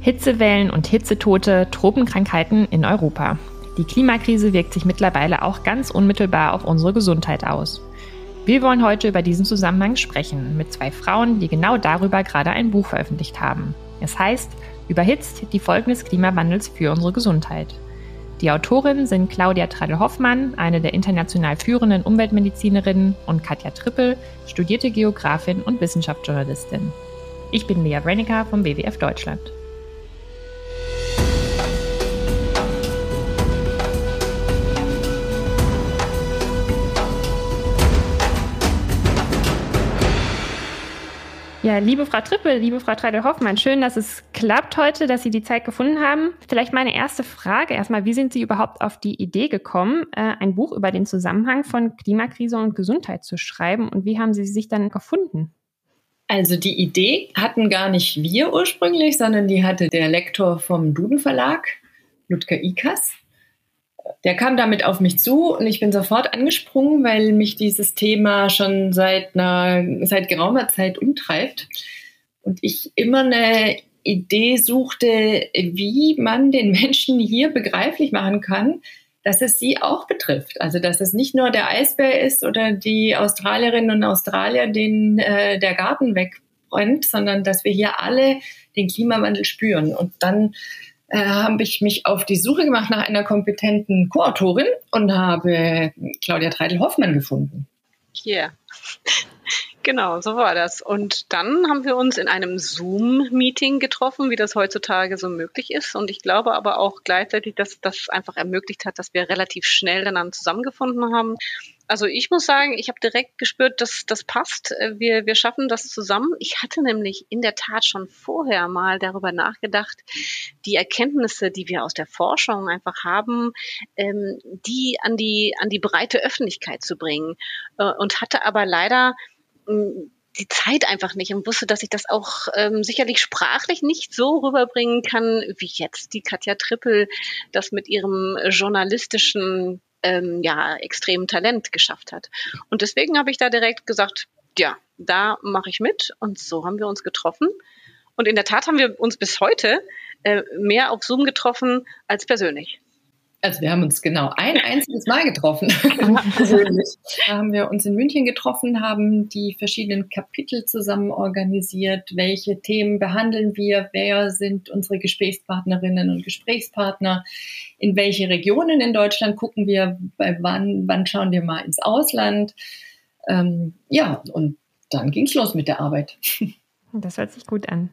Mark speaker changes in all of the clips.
Speaker 1: Hitzewellen und Hitzetote, Tropenkrankheiten in Europa. Die Klimakrise wirkt sich mittlerweile auch ganz unmittelbar auf unsere Gesundheit aus. Wir wollen heute über diesen Zusammenhang sprechen mit zwei Frauen, die genau darüber gerade ein Buch veröffentlicht haben. Es heißt Überhitzt die Folgen des Klimawandels für unsere Gesundheit. Die Autorinnen sind Claudia Tradel-Hoffmann, eine der international führenden Umweltmedizinerinnen, und Katja Trippel, studierte Geografin und Wissenschaftsjournalistin. Ich bin Lea Brennicker vom WWF Deutschland. Ja, liebe Frau Trippel, liebe Frau Treidel-Hoffmann, schön, dass es klappt heute, dass Sie die Zeit gefunden haben. Vielleicht meine erste Frage erstmal, wie sind Sie überhaupt auf die Idee gekommen, äh, ein Buch über den Zusammenhang von Klimakrise und Gesundheit zu schreiben und wie haben Sie sich dann gefunden?
Speaker 2: Also die Idee hatten gar nicht wir ursprünglich, sondern die hatte der Lektor vom Duden Verlag, Ludger Ikas der kam damit auf mich zu und ich bin sofort angesprungen, weil mich dieses Thema schon seit einer, seit geraumer Zeit umtreibt und ich immer eine Idee suchte, wie man den Menschen hier begreiflich machen kann, dass es sie auch betrifft. Also dass es nicht nur der Eisbär ist oder die Australierinnen und Australier, denen äh, der Garten wegbrennt, sondern dass wir hier alle den Klimawandel spüren. Und dann äh, habe ich mich auf die Suche gemacht nach einer kompetenten Co-Autorin und habe Claudia Treidel-Hoffmann gefunden.
Speaker 3: Ja, yeah. Genau, so war das. Und dann haben wir uns in einem Zoom-Meeting getroffen, wie das heutzutage so möglich ist. Und ich glaube aber auch gleichzeitig, dass das einfach ermöglicht hat, dass wir relativ schnell dann zusammengefunden haben also ich muss sagen, ich habe direkt gespürt, dass das passt. Wir, wir schaffen das zusammen. Ich hatte nämlich in der Tat schon vorher mal darüber nachgedacht, die Erkenntnisse, die wir aus der Forschung einfach haben, ähm, die an die, an die breite Öffentlichkeit zu bringen. Äh, und hatte aber leider die Zeit einfach nicht und wusste, dass ich das auch ähm, sicherlich sprachlich nicht so rüberbringen kann, wie jetzt die Katja Trippel das mit ihrem journalistischen ähm, ja, extremen Talent geschafft hat. Und deswegen habe ich da direkt gesagt, ja, da mache ich mit. Und so haben wir uns getroffen. Und in der Tat haben wir uns bis heute äh, mehr auf Zoom getroffen als persönlich.
Speaker 2: Also wir haben uns genau ein einziges Mal getroffen. Persönlich. da haben wir uns in München getroffen, haben die verschiedenen Kapitel zusammen organisiert. Welche Themen behandeln wir? Wer sind unsere Gesprächspartnerinnen und Gesprächspartner? In welche Regionen in Deutschland gucken wir? Bei wann, wann schauen wir mal ins Ausland? Ähm, ja, und dann ging es los mit der Arbeit.
Speaker 1: Das hört sich gut an.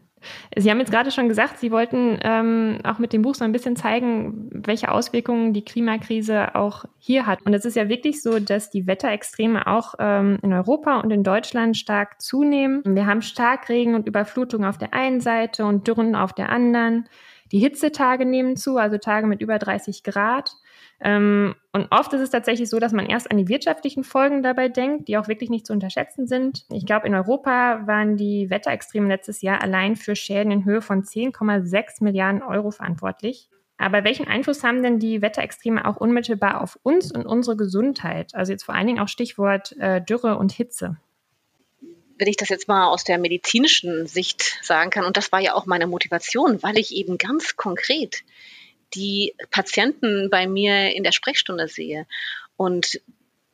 Speaker 1: Sie haben jetzt gerade schon gesagt, Sie wollten ähm, auch mit dem Buch so ein bisschen zeigen, welche Auswirkungen die Klimakrise auch hier hat. Und es ist ja wirklich so, dass die Wetterextreme auch ähm, in Europa und in Deutschland stark zunehmen. Wir haben Starkregen und Überflutung auf der einen Seite und Dürren auf der anderen. Die Hitzetage nehmen zu, also Tage mit über 30 Grad. Ähm, und oft ist es tatsächlich so, dass man erst an die wirtschaftlichen Folgen dabei denkt, die auch wirklich nicht zu unterschätzen sind. Ich glaube, in Europa waren die Wetterextreme letztes Jahr allein für Schäden in Höhe von 10,6 Milliarden Euro verantwortlich. Aber welchen Einfluss haben denn die Wetterextreme auch unmittelbar auf uns und unsere Gesundheit? Also jetzt vor allen Dingen auch Stichwort äh, Dürre und Hitze
Speaker 3: wenn ich das jetzt mal aus der medizinischen Sicht sagen kann, und das war ja auch meine Motivation, weil ich eben ganz konkret die Patienten bei mir in der Sprechstunde sehe. Und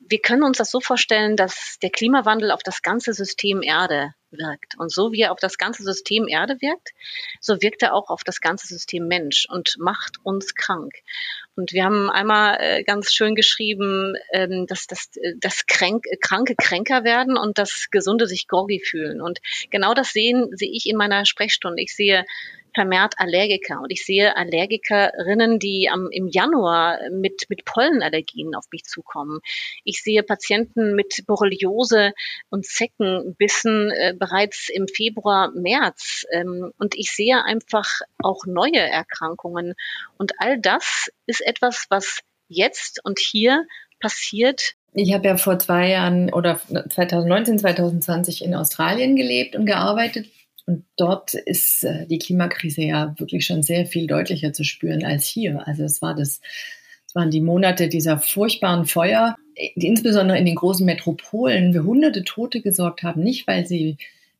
Speaker 3: wir können uns das so vorstellen, dass der Klimawandel auf das ganze System Erde wirkt. Und so wie er auf das ganze System Erde wirkt, so wirkt er auch auf das ganze System Mensch und macht uns krank. Und wir haben einmal äh, ganz schön geschrieben, ähm, dass, dass, äh, dass Kränk, Kranke kränker werden und dass Gesunde sich groggy fühlen. Und genau das sehen, sehe ich in meiner Sprechstunde. Ich sehe vermehrt Allergiker. Und ich sehe Allergikerinnen, die am, im Januar mit, mit Pollenallergien auf mich zukommen. Ich sehe Patienten mit Borreliose und Zeckenbissen äh, bereits im Februar, März. Ähm, und ich sehe einfach auch neue Erkrankungen. Und all das ist etwas, was jetzt und hier passiert,
Speaker 2: ich habe ja vor zwei Jahren oder 2019, 2020 in Australien gelebt und gearbeitet. Und dort ist äh, die Klimakrise ja wirklich schon sehr viel deutlicher zu spüren als hier. Also es war das, es waren die Monate dieser furchtbaren Feuer insbesondere in den großen Metropolen für hunderte Tote gesorgt haben, nicht weil sie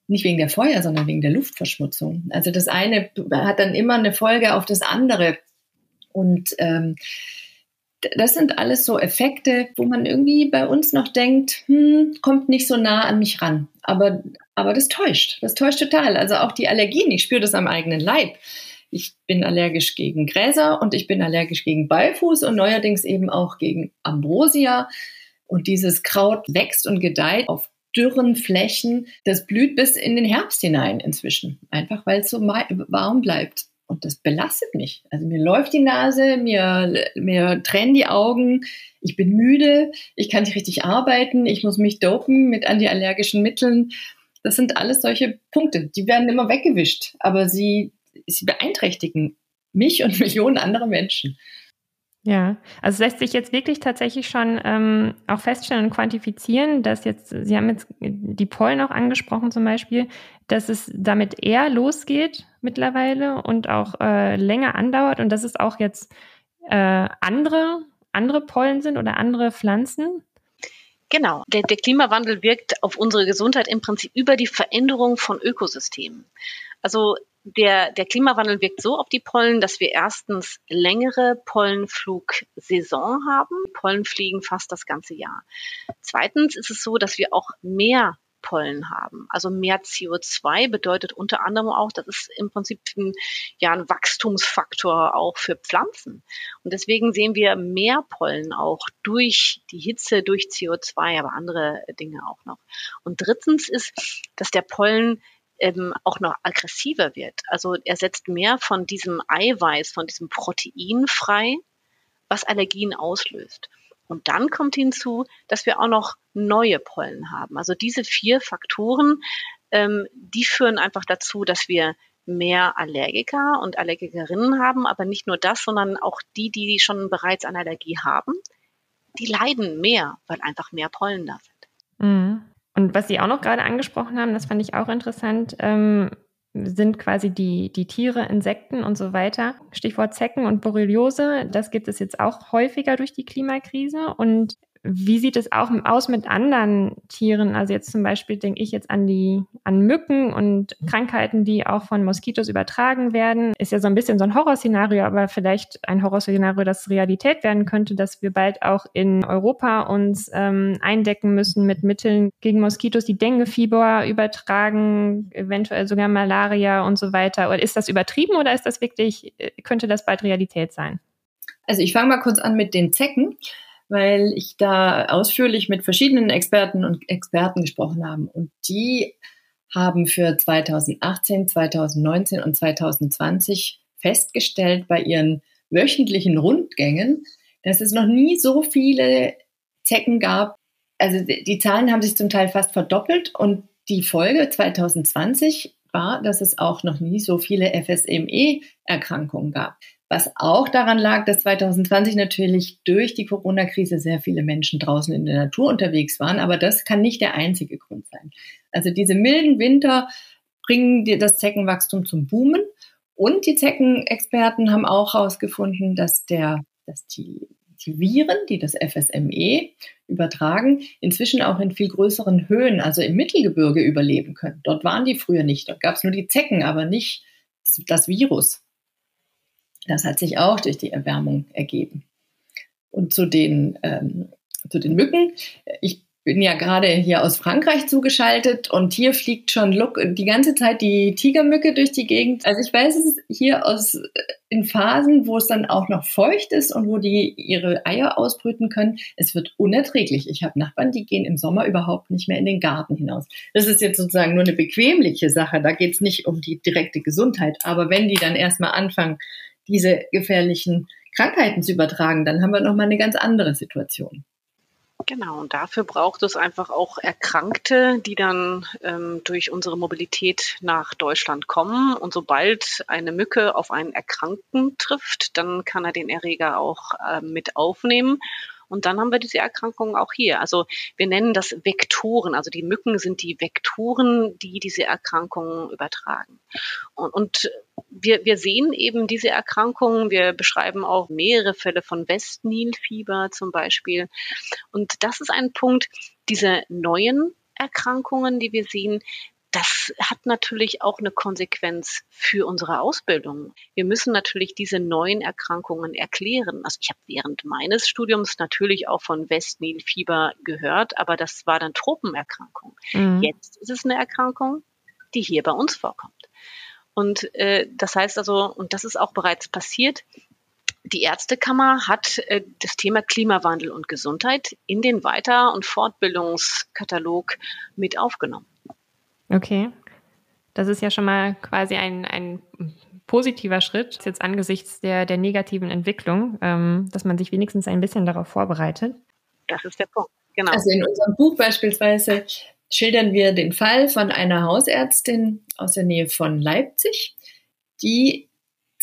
Speaker 2: nicht wegen der Feuer, sondern wegen der Luftverschmutzung. Also das eine hat dann immer eine Folge auf das andere. Und ähm, das sind alles so Effekte, wo man irgendwie bei uns noch denkt, hm, kommt nicht so nah an mich ran. Aber, aber das täuscht. Das täuscht total. Also auch die Allergien, ich spüre das am eigenen Leib. Ich bin allergisch gegen Gräser und ich bin allergisch gegen Beifuß und neuerdings eben auch gegen Ambrosia. Und dieses Kraut wächst und gedeiht auf dürren Flächen. Das blüht bis in den Herbst hinein inzwischen, einfach weil es so warm bleibt. Und das belastet mich. Also mir läuft die Nase, mir, mir tränen die Augen, ich bin müde, ich kann nicht richtig arbeiten, ich muss mich dopen mit antiallergischen Mitteln. Das sind alles solche Punkte, die werden immer weggewischt, aber sie, sie beeinträchtigen mich und Millionen andere Menschen.
Speaker 1: Ja, also lässt sich jetzt wirklich tatsächlich schon ähm, auch feststellen und quantifizieren, dass jetzt, Sie haben jetzt die Pollen auch angesprochen zum Beispiel, dass es damit eher losgeht mittlerweile und auch äh, länger andauert und dass es auch jetzt äh, andere, andere Pollen sind oder andere Pflanzen.
Speaker 3: Genau, der, der Klimawandel wirkt auf unsere Gesundheit im Prinzip über die Veränderung von Ökosystemen. Also der, der Klimawandel wirkt so auf die Pollen, dass wir erstens längere Pollenflugsaison haben. Pollen fliegen fast das ganze Jahr. Zweitens ist es so, dass wir auch mehr Pollen haben. Also mehr CO2 bedeutet unter anderem auch, das ist im Prinzip ein, ja, ein Wachstumsfaktor auch für Pflanzen. Und deswegen sehen wir mehr Pollen auch durch die Hitze, durch CO2, aber andere Dinge auch noch. Und drittens ist, dass der Pollen ähm, auch noch aggressiver wird. Also er setzt mehr von diesem Eiweiß, von diesem Protein frei, was Allergien auslöst. Und dann kommt hinzu, dass wir auch noch neue Pollen haben. Also diese vier Faktoren, ähm, die führen einfach dazu, dass wir mehr Allergiker und Allergikerinnen haben, aber nicht nur das, sondern auch die, die schon bereits eine Allergie haben, die leiden mehr, weil einfach mehr Pollen da sind.
Speaker 1: Mhm. Und was Sie auch noch gerade angesprochen haben, das fand ich auch interessant, ähm, sind quasi die, die Tiere, Insekten und so weiter. Stichwort Zecken und Borreliose, das gibt es jetzt auch häufiger durch die Klimakrise. Und wie sieht es auch aus mit anderen Tieren? Also jetzt zum Beispiel denke ich jetzt an die, an Mücken und Krankheiten, die auch von Moskitos übertragen werden. Ist ja so ein bisschen so ein Horrorszenario, aber vielleicht ein Horrorszenario, das Realität werden könnte, dass wir bald auch in Europa uns ähm, eindecken müssen mit Mitteln gegen Moskitos, die Denguefieber übertragen, eventuell sogar Malaria und so weiter. Oder ist das übertrieben oder ist das wirklich, äh, könnte das bald Realität sein?
Speaker 2: Also ich fange mal kurz an mit den Zecken weil ich da ausführlich mit verschiedenen Experten und Experten gesprochen habe. Und die haben für 2018, 2019 und 2020 festgestellt bei ihren wöchentlichen Rundgängen, dass es noch nie so viele Zecken gab. Also die Zahlen haben sich zum Teil fast verdoppelt und die Folge 2020 war, dass es auch noch nie so viele FSME-Erkrankungen gab. Was auch daran lag, dass 2020 natürlich durch die Corona-Krise sehr viele Menschen draußen in der Natur unterwegs waren. Aber das kann nicht der einzige Grund sein. Also diese milden Winter bringen das Zeckenwachstum zum Boomen. Und die Zeckenexperten haben auch herausgefunden, dass der, dass die, die Viren, die das FSME übertragen, inzwischen auch in viel größeren Höhen, also im Mittelgebirge überleben können. Dort waren die früher nicht. Dort gab es nur die Zecken, aber nicht das Virus. Das hat sich auch durch die Erwärmung ergeben. Und zu den, ähm, zu den Mücken. Ich bin ja gerade hier aus Frankreich zugeschaltet und hier fliegt schon die ganze Zeit die Tigermücke durch die Gegend. Also ich weiß es hier aus in Phasen, wo es dann auch noch feucht ist und wo die ihre Eier ausbrüten können. Es wird unerträglich. Ich habe Nachbarn, die gehen im Sommer überhaupt nicht mehr in den Garten hinaus. Das ist jetzt sozusagen nur eine bequemliche Sache. Da geht es nicht um die direkte Gesundheit. Aber wenn die dann erstmal anfangen, diese gefährlichen Krankheiten zu übertragen, dann haben wir nochmal eine ganz andere Situation.
Speaker 3: Genau, und dafür braucht es einfach auch Erkrankte, die dann ähm, durch unsere Mobilität nach Deutschland kommen. Und sobald eine Mücke auf einen Erkrankten trifft, dann kann er den Erreger auch äh, mit aufnehmen. Und dann haben wir diese Erkrankungen auch hier. Also wir nennen das Vektoren. Also die Mücken sind die Vektoren, die diese Erkrankungen übertragen. Und, und wir, wir sehen eben diese Erkrankungen. Wir beschreiben auch mehrere Fälle von Westnilfieber zum Beispiel. Und das ist ein Punkt, diese neuen Erkrankungen, die wir sehen, das hat natürlich auch eine Konsequenz für unsere Ausbildung. Wir müssen natürlich diese neuen Erkrankungen erklären. Also ich habe während meines Studiums natürlich auch von Westnilfieber gehört, aber das war dann Tropenerkrankung. Mhm. Jetzt ist es eine Erkrankung, die hier bei uns vorkommt. Und äh, das heißt also, und das ist auch bereits passiert, die Ärztekammer hat äh, das Thema Klimawandel und Gesundheit in den Weiter- und Fortbildungskatalog mit aufgenommen.
Speaker 1: Okay. Das ist ja schon mal quasi ein, ein positiver Schritt, jetzt angesichts der, der negativen Entwicklung, ähm, dass man sich wenigstens ein bisschen darauf vorbereitet.
Speaker 3: Das ist der Punkt, genau.
Speaker 2: Also in unserem Buch beispielsweise schildern wir den Fall von einer Hausärztin aus der Nähe von Leipzig, die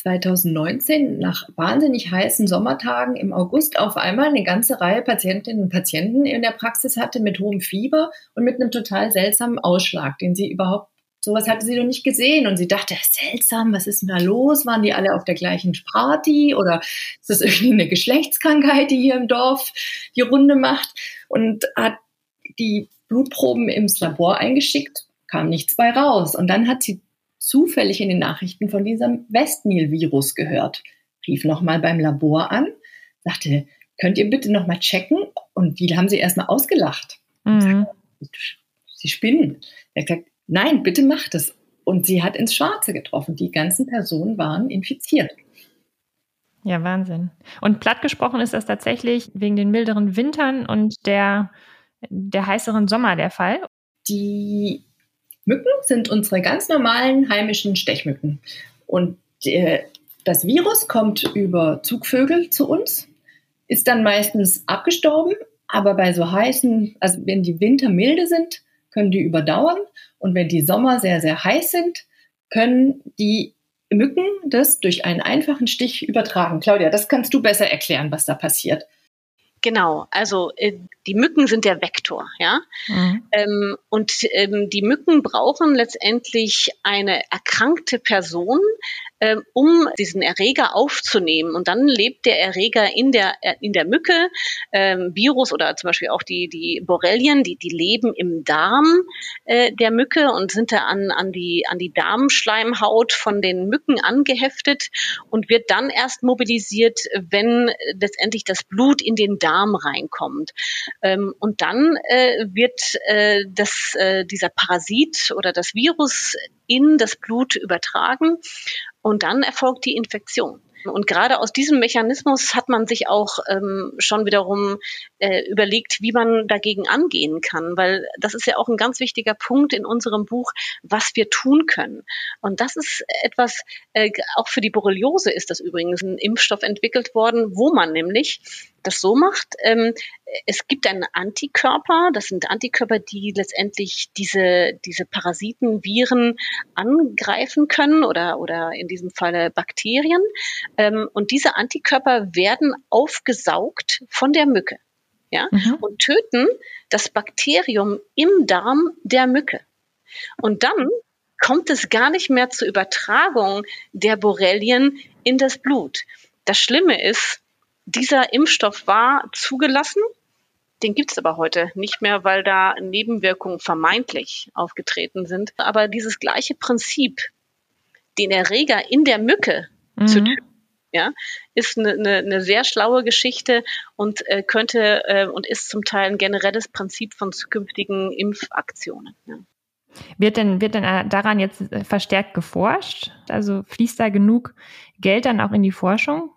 Speaker 2: 2019 nach wahnsinnig heißen Sommertagen im August auf einmal eine ganze Reihe Patientinnen und Patienten in der Praxis hatte mit hohem Fieber und mit einem total seltsamen Ausschlag, den sie überhaupt Sowas hatte sie noch nicht gesehen und sie dachte, seltsam, was ist denn da los? Waren die alle auf der gleichen Party oder ist das irgendwie eine Geschlechtskrankheit, die hier im Dorf die Runde macht? Und hat die Blutproben ins Labor eingeschickt, kam nichts bei raus. Und dann hat sie zufällig in den Nachrichten von diesem Westnil-Virus gehört, rief nochmal beim Labor an, sagte, könnt ihr bitte nochmal checken? Und die haben sie erstmal ausgelacht. Mhm. Sie spinnen. Er hat gesagt, nein, bitte macht es. Und sie hat ins Schwarze getroffen. Die ganzen Personen waren infiziert.
Speaker 1: Ja, Wahnsinn. Und platt gesprochen ist das tatsächlich wegen den milderen Wintern und der, der heißeren Sommer der Fall.
Speaker 2: Die Mücken sind unsere ganz normalen heimischen Stechmücken. Und äh, das Virus kommt über Zugvögel zu uns, ist dann meistens abgestorben, aber bei so heißen, also wenn die Winter milde sind, können die überdauern. Und wenn die Sommer sehr, sehr heiß sind, können die Mücken das durch einen einfachen Stich übertragen. Claudia, das kannst du besser erklären, was da passiert.
Speaker 3: Genau, also äh, die Mücken sind der Vektor, ja. Mhm. Ähm, und ähm, die Mücken brauchen letztendlich eine erkrankte Person, ähm, um diesen Erreger aufzunehmen. Und dann lebt der Erreger in der, äh, in der Mücke. Ähm, Virus oder zum Beispiel auch die, die Borrelien, die, die leben im Darm äh, der Mücke und sind da an, an, die, an die Darmschleimhaut von den Mücken angeheftet und wird dann erst mobilisiert, wenn letztendlich das Blut in den Darm reinkommt. Ähm, und dann äh, wird äh, das, äh, dieser Parasit oder das Virus in das Blut übertragen und dann erfolgt die Infektion. Und gerade aus diesem Mechanismus hat man sich auch ähm, schon wiederum äh, überlegt, wie man dagegen angehen kann, weil das ist ja auch ein ganz wichtiger Punkt in unserem Buch, was wir tun können. Und das ist etwas, äh, auch für die Borreliose ist das übrigens ein Impfstoff entwickelt worden, wo man nämlich das so macht, ähm, es gibt einen Antikörper, das sind Antikörper, die letztendlich diese, diese Parasiten, Viren angreifen können oder, oder in diesem Falle Bakterien. Ähm, und diese Antikörper werden aufgesaugt von der Mücke ja, mhm. und töten das Bakterium im Darm der Mücke. Und dann kommt es gar nicht mehr zur Übertragung der Borrelien in das Blut. Das Schlimme ist, dieser Impfstoff war zugelassen, den gibt es aber heute nicht mehr, weil da Nebenwirkungen vermeintlich aufgetreten sind. Aber dieses gleiche Prinzip, den Erreger in der Mücke mhm. zu töten, ja, ist eine, eine, eine sehr schlaue Geschichte und äh, könnte äh, und ist zum Teil ein generelles Prinzip von zukünftigen Impfaktionen. Ja.
Speaker 1: Wird denn, wird denn äh, daran jetzt äh, verstärkt geforscht? Also fließt da genug Geld dann auch in die Forschung?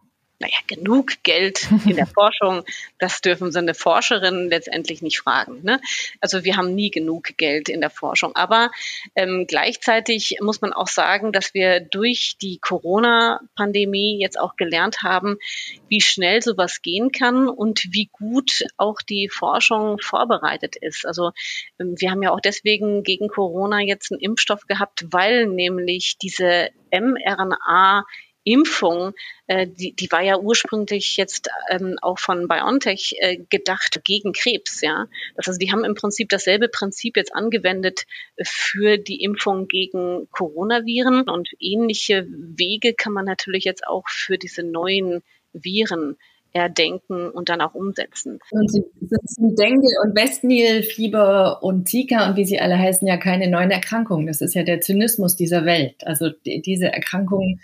Speaker 3: Naja, genug Geld in der Forschung, das dürfen so eine Forscherin letztendlich nicht fragen. Ne? Also wir haben nie genug Geld in der Forschung. Aber ähm, gleichzeitig muss man auch sagen, dass wir durch die Corona-Pandemie jetzt auch gelernt haben, wie schnell sowas gehen kann und wie gut auch die Forschung vorbereitet ist. Also ähm, wir haben ja auch deswegen gegen Corona jetzt einen Impfstoff gehabt, weil nämlich diese mRNA Impfung, äh, die, die war ja ursprünglich jetzt ähm, auch von BioNTech äh, gedacht gegen Krebs, ja. Das heißt, die haben im Prinzip dasselbe Prinzip jetzt angewendet für die Impfung gegen Coronaviren und ähnliche Wege kann man natürlich jetzt auch für diese neuen Viren erdenken und dann auch umsetzen.
Speaker 2: Und sind Dengue und Westnil-Fieber und Zika und wie sie alle heißen ja keine neuen Erkrankungen. Das ist ja der Zynismus dieser Welt. Also die, diese Erkrankungen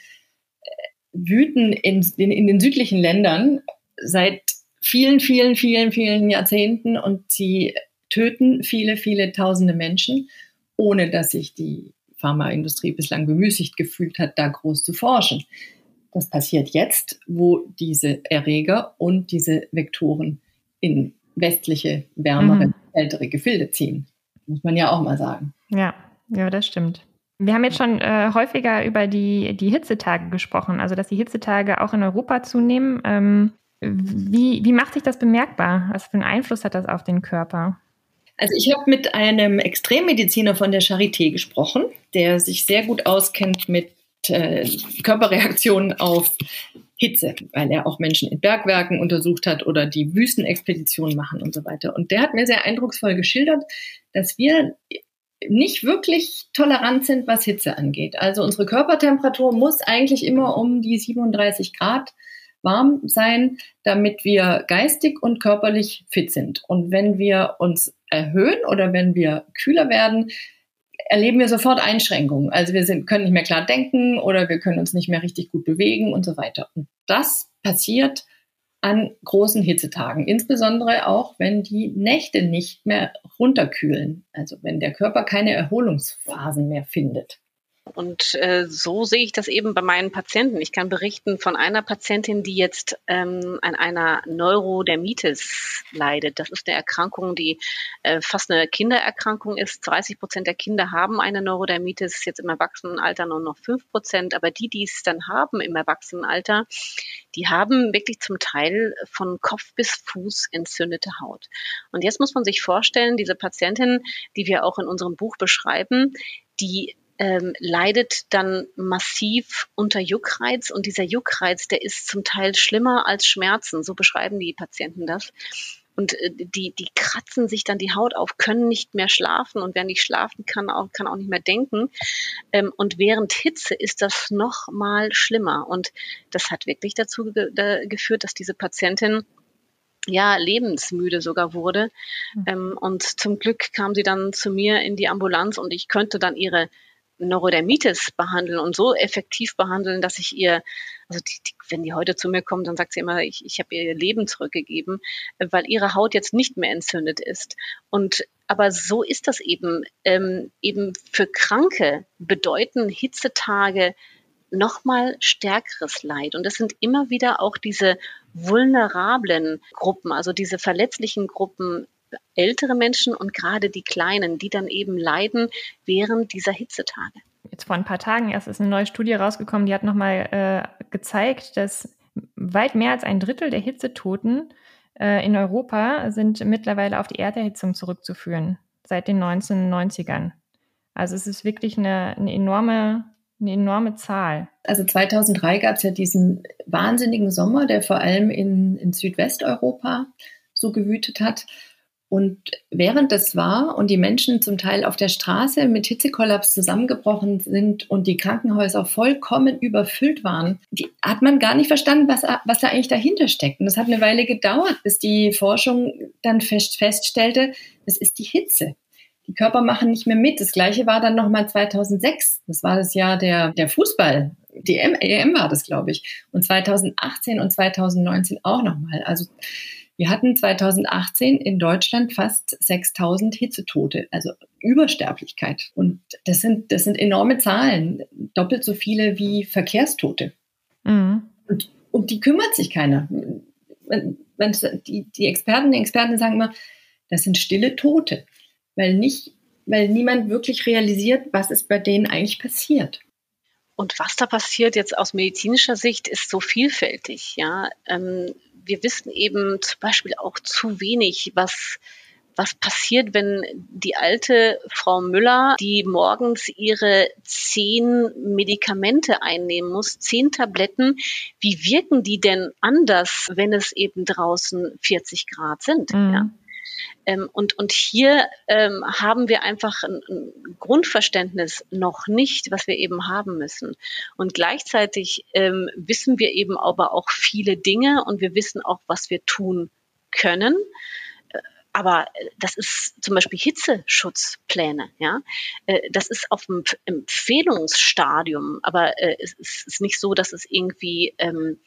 Speaker 2: wüten in, in, in den südlichen Ländern seit vielen, vielen, vielen, vielen Jahrzehnten und sie töten viele, viele tausende Menschen, ohne dass sich die Pharmaindustrie bislang bemüßigt gefühlt hat, da groß zu forschen. Das passiert jetzt, wo diese Erreger und diese Vektoren in westliche, wärmere, mhm. ältere Gefilde ziehen. Muss man ja auch mal sagen.
Speaker 1: Ja, ja, das stimmt. Wir haben jetzt schon äh, häufiger über die, die Hitzetage gesprochen, also dass die Hitzetage auch in Europa zunehmen. Ähm, wie, wie macht sich das bemerkbar? Was für einen Einfluss hat das auf den Körper?
Speaker 2: Also ich habe mit einem Extremmediziner von der Charité gesprochen, der sich sehr gut auskennt mit äh, Körperreaktionen auf Hitze, weil er auch Menschen in Bergwerken untersucht hat oder die Wüstenexpeditionen machen und so weiter. Und der hat mir sehr eindrucksvoll geschildert, dass wir nicht wirklich tolerant sind, was Hitze angeht. Also unsere Körpertemperatur muss eigentlich immer um die 37 Grad warm sein, damit wir geistig und körperlich fit sind. Und wenn wir uns erhöhen oder wenn wir kühler werden, erleben wir sofort Einschränkungen. Also wir sind, können nicht mehr klar denken oder wir können uns nicht mehr richtig gut bewegen und so weiter. Und das passiert an großen Hitzetagen, insbesondere auch, wenn die Nächte nicht mehr runterkühlen, also wenn der Körper keine Erholungsphasen mehr findet.
Speaker 3: Und äh, so sehe ich das eben bei meinen Patienten. Ich kann berichten von einer Patientin, die jetzt ähm, an einer Neurodermitis leidet. Das ist eine Erkrankung, die äh, fast eine Kindererkrankung ist. 30 Prozent der Kinder haben eine Neurodermitis, jetzt im Erwachsenenalter nur noch 5 Prozent. Aber die, die es dann haben im Erwachsenenalter, die haben wirklich zum Teil von Kopf bis Fuß entzündete Haut. Und jetzt muss man sich vorstellen, diese Patientin, die wir auch in unserem Buch beschreiben, die ähm, leidet dann massiv unter Juckreiz und dieser Juckreiz, der ist zum Teil schlimmer als Schmerzen, so beschreiben die Patienten das. Und äh, die, die kratzen sich dann die Haut auf, können nicht mehr schlafen und wer nicht schlafen kann, auch, kann auch nicht mehr denken. Ähm, und während Hitze ist das noch mal schlimmer. Und das hat wirklich dazu ge da geführt, dass diese Patientin ja, lebensmüde sogar wurde. Mhm. Ähm, und zum Glück kam sie dann zu mir in die Ambulanz und ich könnte dann ihre Neurodermitis behandeln und so effektiv behandeln, dass ich ihr, also die, die, wenn die heute zu mir kommt, dann sagt sie immer, ich, ich habe ihr Leben zurückgegeben, weil ihre Haut jetzt nicht mehr entzündet ist. Und aber so ist das eben. Ähm, eben für Kranke bedeuten Hitzetage nochmal stärkeres Leid. Und es sind immer wieder auch diese vulnerablen Gruppen, also diese verletzlichen Gruppen ältere Menschen und gerade die Kleinen, die dann eben leiden während dieser Hitzetage.
Speaker 1: Jetzt vor ein paar Tagen erst ist eine neue Studie rausgekommen, die hat nochmal äh, gezeigt, dass weit mehr als ein Drittel der Hitzetoten äh, in Europa sind mittlerweile auf die Erderhitzung zurückzuführen, seit den 1990ern. Also es ist wirklich eine, eine enorme eine enorme Zahl.
Speaker 2: Also 2003 gab es ja diesen wahnsinnigen Sommer, der vor allem in, in Südwesteuropa so gewütet hat. Und während das war und die Menschen zum Teil auf der Straße mit Hitzekollaps zusammengebrochen sind und die Krankenhäuser vollkommen überfüllt waren, die, hat man gar nicht verstanden, was, was da eigentlich dahinter steckt. Und das hat eine Weile gedauert, bis die Forschung dann fest, feststellte, es ist die Hitze. Die Körper machen nicht mehr mit. Das gleiche war dann nochmal 2006. Das war das Jahr der, der Fußball. Die EM war das, glaube ich. Und 2018 und 2019 auch nochmal. Also wir hatten 2018 in Deutschland fast 6000 Hitzetote, also Übersterblichkeit. Und das sind, das sind enorme Zahlen, doppelt so viele wie Verkehrstote. Mhm. Und um die kümmert sich keiner. Die, die Experten, die Experten sagen immer, das sind stille Tote, weil nicht, weil niemand wirklich realisiert, was ist bei denen eigentlich passiert.
Speaker 3: Und was da passiert jetzt aus medizinischer Sicht, ist so vielfältig. Ja, ähm, wir wissen eben zum Beispiel auch zu wenig, was was passiert, wenn die alte Frau Müller, die morgens ihre zehn Medikamente einnehmen muss, zehn Tabletten, wie wirken die denn anders, wenn es eben draußen 40 Grad sind? Mhm. Ja? Ähm, und, und hier ähm, haben wir einfach ein, ein, Grundverständnis noch nicht, was wir eben haben müssen. Und gleichzeitig ähm, wissen wir eben aber auch viele Dinge und wir wissen auch, was wir tun können. Äh, aber das ist zum Beispiel Hitzeschutzpläne, ja. Äh, das ist auf dem Empfehlungsstadium, aber äh, es ist nicht so, dass es irgendwie ähm,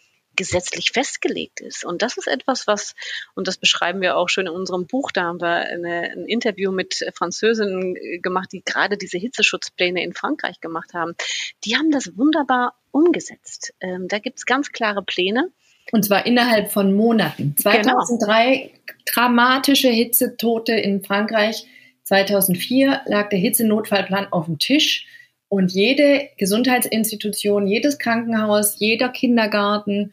Speaker 3: gesetzlich festgelegt ist. Und das ist etwas, was, und das beschreiben wir auch schon in unserem Buch, da haben wir eine, ein Interview mit Französinnen gemacht, die gerade diese Hitzeschutzpläne in Frankreich gemacht haben. Die haben das wunderbar umgesetzt. Ähm, da gibt es ganz klare Pläne.
Speaker 2: Und zwar innerhalb von Monaten. 2003 genau. dramatische Hitzetote in Frankreich. 2004 lag der Hitzenotfallplan auf dem Tisch. Und jede Gesundheitsinstitution, jedes Krankenhaus, jeder Kindergarten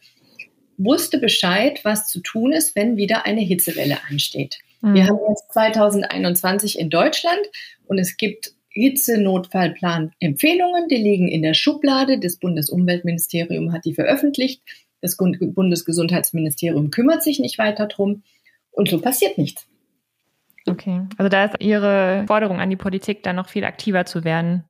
Speaker 2: wusste Bescheid, was zu tun ist, wenn wieder eine Hitzewelle ansteht. Mhm. Wir haben jetzt 2021 in Deutschland und es gibt Hitzenotfallplan-Empfehlungen, die liegen in der Schublade. Das Bundesumweltministerium hat die veröffentlicht. Das Bundesgesundheitsministerium kümmert sich nicht weiter drum. Und so passiert nichts.
Speaker 1: Okay, also da ist Ihre Forderung an die Politik, da noch viel aktiver zu werden.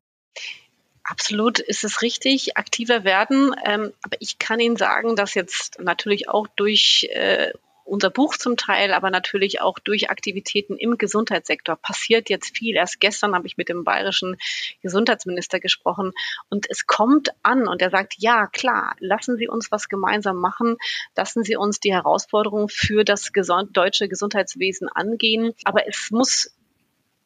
Speaker 3: Absolut ist es richtig, aktiver werden. Ähm, aber ich kann Ihnen sagen, dass jetzt natürlich auch durch äh, unser Buch zum Teil, aber natürlich auch durch Aktivitäten im Gesundheitssektor passiert jetzt viel. Erst gestern habe ich mit dem bayerischen Gesundheitsminister gesprochen und es kommt an und er sagt, ja klar, lassen Sie uns was gemeinsam machen, lassen Sie uns die Herausforderungen für das deutsche Gesundheitswesen angehen. Aber es muss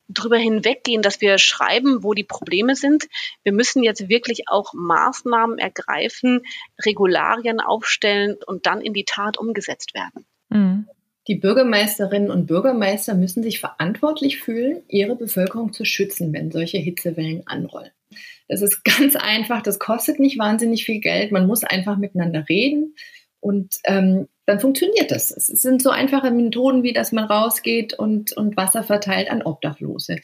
Speaker 3: drüber hinweggehen, dass wir schreiben, wo die Probleme sind. Wir müssen jetzt wirklich auch Maßnahmen ergreifen, Regularien aufstellen und dann in die Tat umgesetzt werden.
Speaker 2: Mhm. Die Bürgermeisterinnen und Bürgermeister müssen sich verantwortlich fühlen, ihre Bevölkerung zu schützen, wenn solche Hitzewellen anrollen. Das ist ganz einfach, das kostet nicht wahnsinnig viel Geld. Man muss einfach miteinander reden und ähm, dann funktioniert das. Es sind so einfache Methoden, wie dass man rausgeht und, und Wasser verteilt an Obdachlose.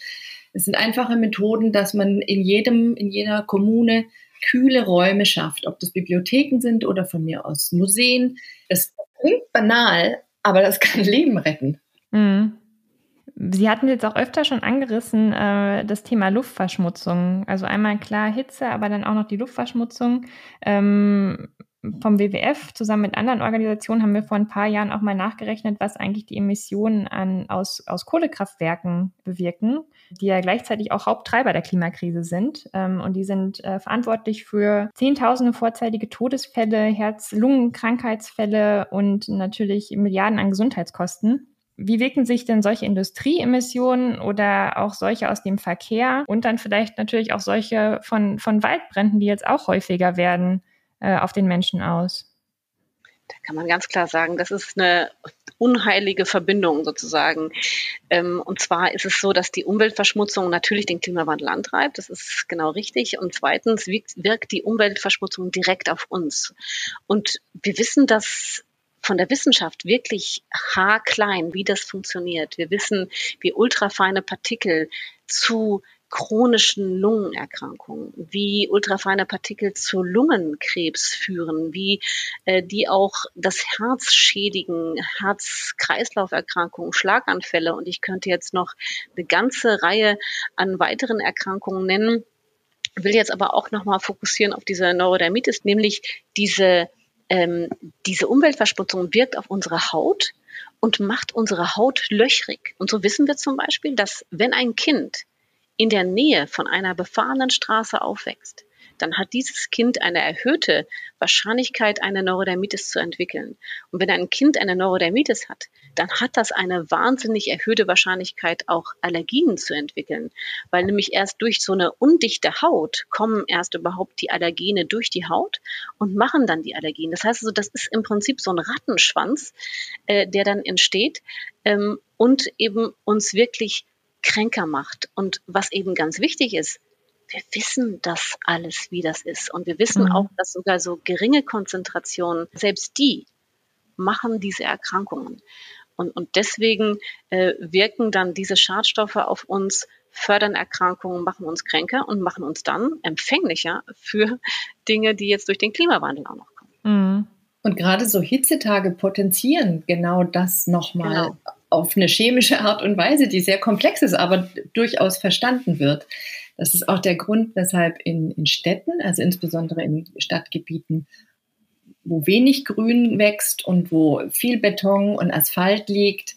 Speaker 2: Es sind einfache Methoden, dass man in jedem, in jeder Kommune kühle Räume schafft, ob das Bibliotheken sind oder von mir aus Museen. Das klingt banal, aber das kann Leben retten. Mhm.
Speaker 1: Sie hatten jetzt auch öfter schon angerissen, äh, das Thema Luftverschmutzung. Also einmal klar Hitze, aber dann auch noch die Luftverschmutzung. Ähm, vom WWF zusammen mit anderen Organisationen haben wir vor ein paar Jahren auch mal nachgerechnet, was eigentlich die Emissionen an, aus, aus Kohlekraftwerken bewirken, die ja gleichzeitig auch Haupttreiber der Klimakrise sind. Ähm, und die sind äh, verantwortlich für Zehntausende vorzeitige Todesfälle, Herz-Lungen-Krankheitsfälle und natürlich Milliarden an Gesundheitskosten. Wie wirken sich denn solche Industrieemissionen oder auch solche aus dem Verkehr und dann vielleicht natürlich auch solche von, von Waldbränden, die jetzt auch häufiger werden, äh, auf den Menschen aus?
Speaker 3: Da kann man ganz klar sagen, das ist eine unheilige Verbindung sozusagen. Ähm, und zwar ist es so, dass die Umweltverschmutzung natürlich den Klimawandel antreibt. Das ist genau richtig. Und zweitens wirkt, wirkt die Umweltverschmutzung direkt auf uns. Und wir wissen das von der Wissenschaft wirklich haarklein, wie das funktioniert. Wir wissen, wie ultrafeine Partikel zu chronischen Lungenerkrankungen, wie ultrafeine Partikel zu Lungenkrebs führen, wie äh, die auch das Herz schädigen, Herz-Kreislauf-Erkrankungen, Schlaganfälle und ich könnte jetzt noch eine ganze Reihe an weiteren Erkrankungen nennen, will jetzt aber auch nochmal fokussieren auf diese Neurodermitis, nämlich diese, ähm, diese Umweltverschmutzung wirkt auf unsere Haut und macht unsere Haut löchrig. Und so wissen wir zum Beispiel, dass wenn ein Kind in der Nähe von einer befahrenen Straße aufwächst, dann hat dieses Kind eine erhöhte Wahrscheinlichkeit, eine Neurodermitis zu entwickeln. Und wenn ein Kind eine Neurodermitis hat, dann hat das eine wahnsinnig erhöhte Wahrscheinlichkeit, auch Allergien zu entwickeln. Weil nämlich erst durch so eine undichte Haut kommen erst überhaupt die Allergene durch die Haut und machen dann die Allergien. Das heißt also, das ist im Prinzip so ein Rattenschwanz, äh, der dann entsteht ähm, und eben uns wirklich kränker macht. Und was eben ganz wichtig ist, wir wissen das alles, wie das ist. Und wir wissen mhm. auch, dass sogar so geringe Konzentrationen, selbst die machen diese Erkrankungen. Und, und deswegen äh, wirken dann diese Schadstoffe auf uns, fördern Erkrankungen, machen uns kränker und machen uns dann empfänglicher für Dinge, die jetzt durch den Klimawandel auch noch kommen.
Speaker 2: Mhm. Und gerade so Hitzetage potenzieren genau das nochmal genau. Auf eine chemische Art und Weise, die sehr komplex ist, aber durchaus verstanden wird. Das ist auch der Grund, weshalb in, in Städten, also insbesondere in Stadtgebieten, wo wenig Grün wächst und wo viel Beton und Asphalt liegt,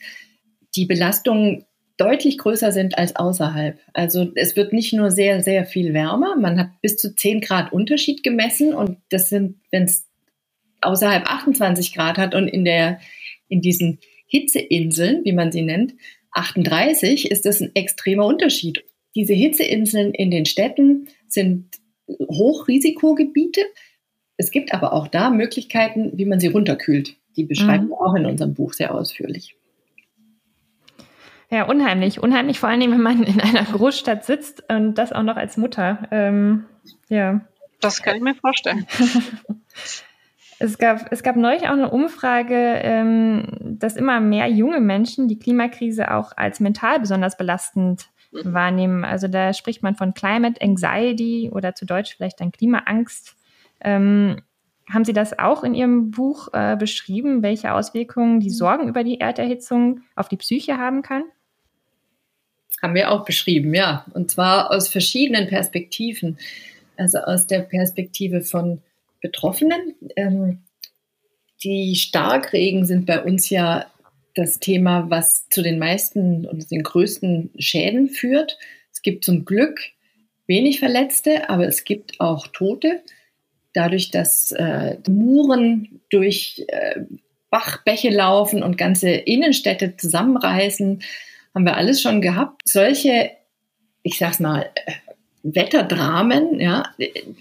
Speaker 2: die Belastungen deutlich größer sind als außerhalb. Also es wird nicht nur sehr, sehr viel wärmer, man hat bis zu 10 Grad Unterschied gemessen und das sind, wenn es außerhalb 28 Grad hat und in der, in diesen Hitzeinseln, wie man sie nennt, 38, ist das ein extremer Unterschied. Diese Hitzeinseln in den Städten sind Hochrisikogebiete. Es gibt aber auch da Möglichkeiten, wie man sie runterkühlt. Die beschreiben mhm. wir auch in unserem Buch sehr ausführlich.
Speaker 1: Ja, unheimlich. Unheimlich, vor allem, wenn man in einer Großstadt sitzt und das auch noch als Mutter. Ähm, ja.
Speaker 3: Das kann ich mir vorstellen.
Speaker 1: Es gab, es gab neulich auch eine Umfrage, ähm, dass immer mehr junge Menschen die Klimakrise auch als mental besonders belastend mhm. wahrnehmen. Also da spricht man von Climate Anxiety oder zu Deutsch vielleicht dann Klimaangst. Ähm, haben Sie das auch in Ihrem Buch äh, beschrieben, welche Auswirkungen die Sorgen über die Erderhitzung auf die Psyche haben kann?
Speaker 2: Haben wir auch beschrieben, ja. Und zwar aus verschiedenen Perspektiven. Also aus der Perspektive von Betroffenen. Ähm, die Starkregen sind bei uns ja das Thema, was zu den meisten und den größten Schäden führt. Es gibt zum Glück wenig Verletzte, aber es gibt auch Tote. Dadurch, dass äh, Muren durch äh, Bachbäche laufen und ganze Innenstädte zusammenreißen, haben wir alles schon gehabt. Solche, ich sag's mal, Wetterdramen, ja,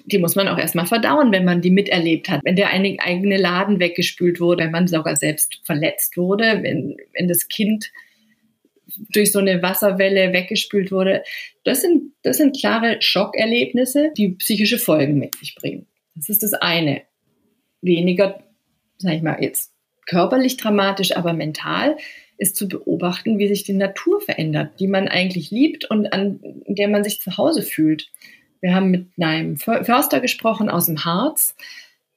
Speaker 2: die muss man auch erstmal verdauen, wenn man die miterlebt hat. Wenn der eigene Laden weggespült wurde, wenn man sogar selbst verletzt wurde, wenn, wenn das Kind durch so eine Wasserwelle weggespült wurde. Das sind, das sind klare Schockerlebnisse, die psychische Folgen mit sich bringen. Das ist das eine. Weniger, sag ich mal, jetzt körperlich dramatisch, aber mental ist zu beobachten, wie sich die Natur verändert, die man eigentlich liebt und an der man sich zu Hause fühlt. Wir haben mit einem Förster gesprochen aus dem Harz,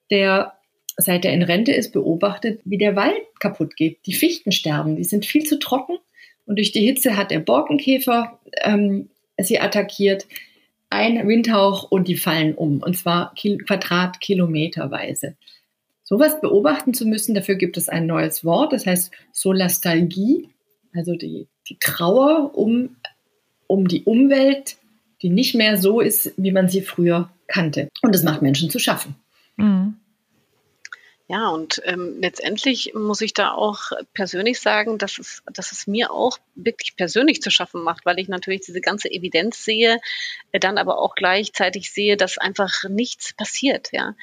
Speaker 2: der seit er in Rente ist, beobachtet, wie der Wald kaputt geht. Die Fichten sterben, die sind viel zu trocken und durch die Hitze hat der Borkenkäfer ähm, sie attackiert. Ein Windhauch und die fallen um, und zwar Quadratkilometerweise sowas beobachten zu müssen. Dafür gibt es ein neues Wort, das heißt Solastalgie, also die, die Trauer um, um die Umwelt, die nicht mehr so ist, wie man sie früher kannte. Und das macht Menschen zu schaffen. Mhm.
Speaker 3: Ja, und ähm, letztendlich muss ich da auch persönlich sagen, dass es, dass es mir auch wirklich persönlich zu schaffen macht, weil ich natürlich diese ganze Evidenz sehe, äh, dann aber auch gleichzeitig sehe, dass einfach nichts passiert, ja.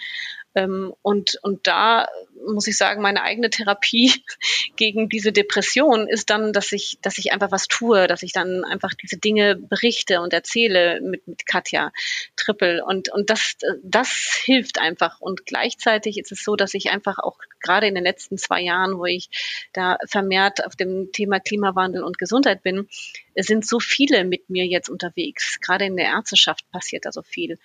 Speaker 3: Ähm, und, und da muss ich sagen, meine eigene Therapie gegen diese Depression ist dann, dass ich, dass ich einfach was tue, dass ich dann einfach diese Dinge berichte und erzähle mit, mit Katja Trippel. Und, und das, das hilft einfach. Und gleichzeitig ist es so, dass ich einfach auch gerade in den letzten zwei Jahren, wo ich da vermehrt auf dem Thema Klimawandel und Gesundheit bin, sind so viele mit mir jetzt unterwegs. Gerade in der Ärzteschaft passiert da so viel.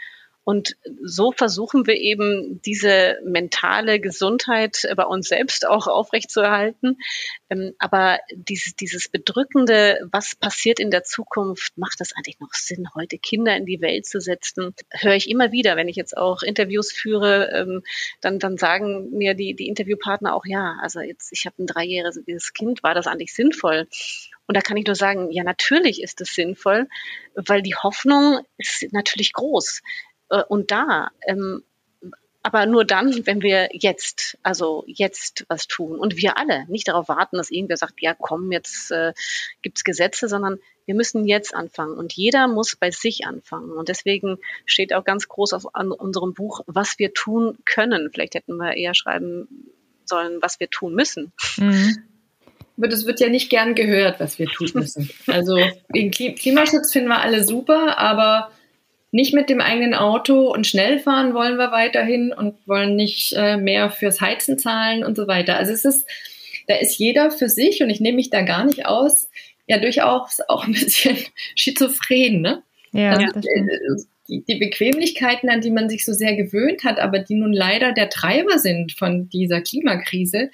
Speaker 3: Und so versuchen wir eben diese mentale Gesundheit bei uns selbst auch aufrechtzuerhalten. Ähm, aber dieses, dieses Bedrückende, was passiert in der Zukunft, macht das eigentlich noch Sinn, heute Kinder in die Welt zu setzen? Höre ich immer wieder, wenn ich jetzt auch Interviews führe, ähm, dann, dann sagen mir die, die Interviewpartner auch, ja, also jetzt, ich habe ein dreijähriges Kind, war das eigentlich sinnvoll? Und da kann ich nur sagen, ja, natürlich ist es sinnvoll, weil die Hoffnung ist natürlich groß. Äh, und da. Ähm, aber nur dann, wenn wir jetzt, also jetzt was tun und wir alle, nicht darauf warten, dass irgendwer sagt, ja komm, jetzt äh, gibt's Gesetze, sondern wir müssen jetzt anfangen und jeder muss bei sich anfangen. Und deswegen steht auch ganz groß auf an unserem Buch, was wir tun können. Vielleicht hätten wir eher schreiben sollen, was wir tun müssen. Mhm.
Speaker 2: Aber das wird ja nicht gern gehört, was wir tun müssen. Also den Klimaschutz finden wir alle super, aber nicht mit dem eigenen Auto und schnell fahren wollen wir weiterhin und wollen nicht äh, mehr fürs Heizen zahlen und so weiter. Also es ist, da ist jeder für sich und ich nehme mich da gar nicht aus, ja durchaus auch ein bisschen schizophren, ne? Ja, also, die, die Bequemlichkeiten, an die man sich so sehr gewöhnt hat, aber die nun leider der Treiber sind von dieser Klimakrise,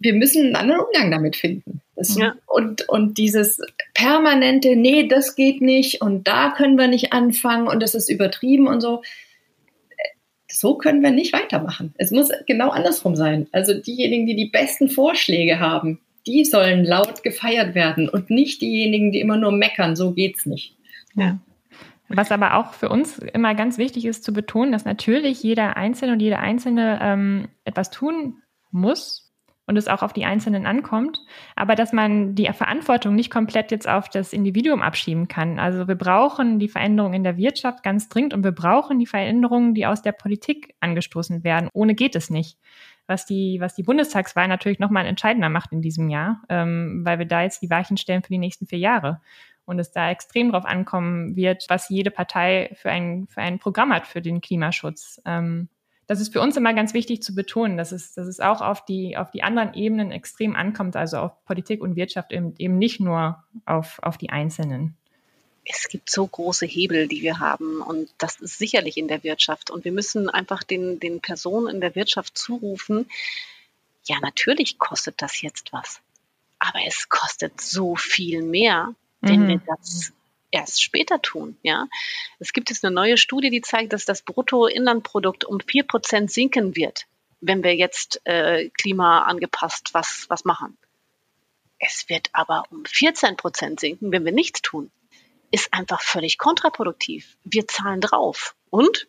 Speaker 2: wir müssen einen anderen Umgang damit finden. Das, ja. und, und dieses permanente, nee, das geht nicht und da können wir nicht anfangen und das ist übertrieben und so. So können wir nicht weitermachen. Es muss genau andersrum sein. Also diejenigen, die die besten Vorschläge haben, die sollen laut gefeiert werden und nicht diejenigen, die immer nur meckern. So geht's nicht.
Speaker 1: Ja. Was aber auch für uns immer ganz wichtig ist zu betonen, dass natürlich jeder Einzelne und jede Einzelne ähm, etwas tun muss, und es auch auf die Einzelnen ankommt, aber dass man die Verantwortung nicht komplett jetzt auf das Individuum abschieben kann. Also wir brauchen die Veränderung in der Wirtschaft ganz dringend und wir brauchen die Veränderungen, die aus der Politik angestoßen werden. Ohne geht es nicht. Was die, was die Bundestagswahl natürlich nochmal entscheidender macht in diesem Jahr, ähm, weil wir da jetzt die Weichen stellen für die nächsten vier Jahre und es da extrem drauf ankommen wird, was jede Partei für ein, für ein Programm hat für den Klimaschutz. Ähm, das ist für uns immer ganz wichtig zu betonen, dass es, dass es auch auf die, auf die anderen Ebenen extrem ankommt, also auf Politik und Wirtschaft eben, eben nicht nur auf, auf die Einzelnen.
Speaker 3: Es gibt so große Hebel, die wir haben und das ist sicherlich in der Wirtschaft und wir müssen einfach den, den Personen in der Wirtschaft zurufen, ja, natürlich kostet das jetzt was, aber es kostet so viel mehr, wenn mhm. wir das erst später tun. Ja, es gibt jetzt eine neue Studie, die zeigt, dass das Bruttoinlandprodukt um vier Prozent sinken wird, wenn wir jetzt äh, klimaangepasst was was machen. Es wird aber um 14 Prozent sinken, wenn wir nichts tun. Ist einfach völlig kontraproduktiv. Wir zahlen drauf und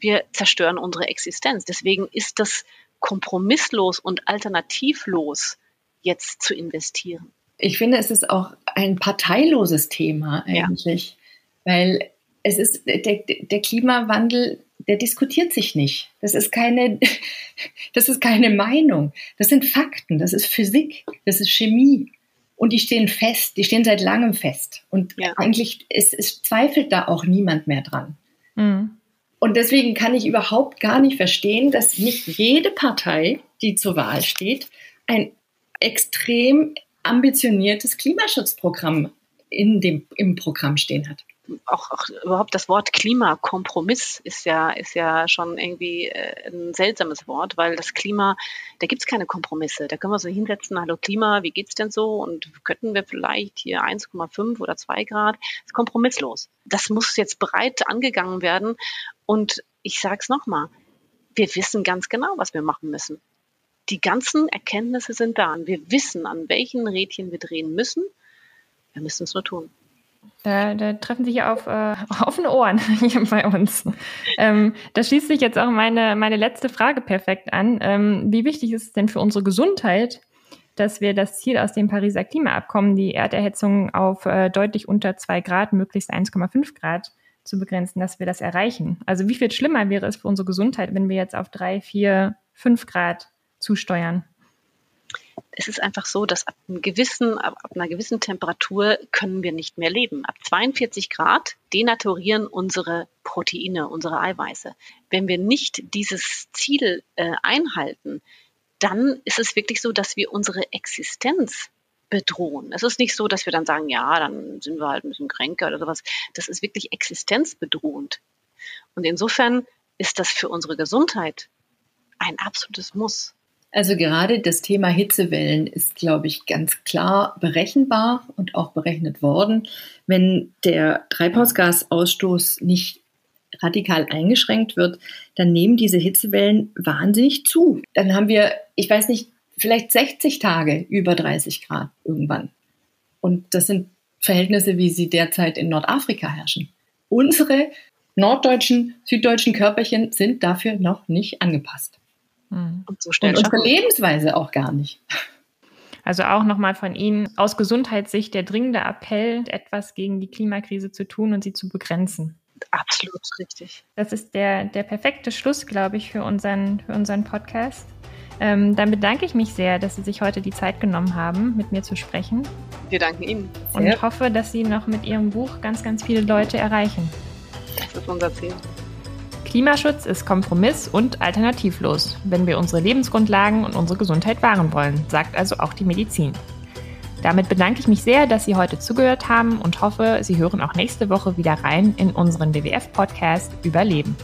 Speaker 3: wir zerstören unsere Existenz. Deswegen ist das kompromisslos und alternativlos, jetzt zu investieren
Speaker 2: ich finde, es ist auch ein parteiloses Thema eigentlich, ja. weil es ist der, der Klimawandel, der diskutiert sich nicht. Das ist keine, das ist keine Meinung. Das sind Fakten. Das ist Physik. Das ist Chemie. Und die stehen fest. Die stehen seit langem fest. Und ja. eigentlich es, es zweifelt da auch niemand mehr dran. Mhm. Und deswegen kann ich überhaupt gar nicht verstehen, dass nicht jede Partei, die zur Wahl steht, ein extrem ambitioniertes Klimaschutzprogramm in dem, im Programm stehen hat.
Speaker 3: Auch, auch überhaupt das Wort Klimakompromiss ist ja, ist ja schon irgendwie äh, ein seltsames Wort, weil das Klima, da gibt es keine Kompromisse. Da können wir so hinsetzen, hallo Klima, wie geht's denn so? Und könnten wir vielleicht hier 1,5 oder 2 Grad? Das ist kompromisslos. Das muss jetzt breit angegangen werden. Und ich sage es nochmal, wir wissen ganz genau, was wir machen müssen die ganzen Erkenntnisse sind da und wir wissen, an welchen Rädchen wir drehen müssen. Wir müssen es nur tun.
Speaker 1: Da, da, treffen sich auf äh, offene Ohren hier bei uns. Ähm, da schließt sich jetzt auch meine, meine letzte Frage perfekt an. Ähm, wie wichtig ist es denn für unsere Gesundheit, dass wir das Ziel aus dem Pariser Klimaabkommen, die Erderhitzung auf äh, deutlich unter zwei Grad, möglichst 1,5 Grad zu begrenzen, dass wir das erreichen? Also wie viel schlimmer wäre es für unsere Gesundheit, wenn wir jetzt auf drei, vier, fünf Grad zusteuern?
Speaker 3: Es ist einfach so, dass ab, gewissen, ab einer gewissen Temperatur können wir nicht mehr leben. Ab 42 Grad denaturieren unsere Proteine, unsere Eiweiße. Wenn wir nicht dieses Ziel äh, einhalten, dann ist es wirklich so, dass wir unsere Existenz bedrohen. Es ist nicht so, dass wir dann sagen, ja, dann sind wir halt ein bisschen kränker oder sowas. Das ist wirklich existenzbedrohend. Und insofern ist das für unsere Gesundheit ein absolutes Muss.
Speaker 2: Also gerade das Thema Hitzewellen ist, glaube ich, ganz klar berechenbar und auch berechnet worden. Wenn der Treibhausgasausstoß nicht radikal eingeschränkt wird, dann nehmen diese Hitzewellen wahnsinnig zu. Dann haben wir, ich weiß nicht, vielleicht 60 Tage über 30 Grad irgendwann. Und das sind Verhältnisse, wie sie derzeit in Nordafrika herrschen. Unsere norddeutschen, süddeutschen Körperchen sind dafür noch nicht angepasst. Mhm. Und so schnell. Und unsere Lebensweise auch gar nicht.
Speaker 1: Also auch nochmal von Ihnen aus Gesundheitssicht der dringende Appell, etwas gegen die Klimakrise zu tun und sie zu begrenzen.
Speaker 3: Absolut richtig.
Speaker 1: Das ist der, der perfekte Schluss, glaube ich, für unseren, für unseren Podcast. Ähm, dann bedanke ich mich sehr, dass Sie sich heute die Zeit genommen haben, mit mir zu sprechen.
Speaker 3: Wir danken Ihnen.
Speaker 1: Und ich hoffe, dass Sie noch mit Ihrem Buch ganz, ganz viele Leute erreichen.
Speaker 3: Das ist unser Ziel.
Speaker 1: Klimaschutz ist Kompromiss und alternativlos, wenn wir unsere Lebensgrundlagen und unsere Gesundheit wahren wollen, sagt also auch die Medizin. Damit bedanke ich mich sehr, dass Sie heute zugehört haben und hoffe, Sie hören auch nächste Woche wieder rein in unseren WWF-Podcast Überleben.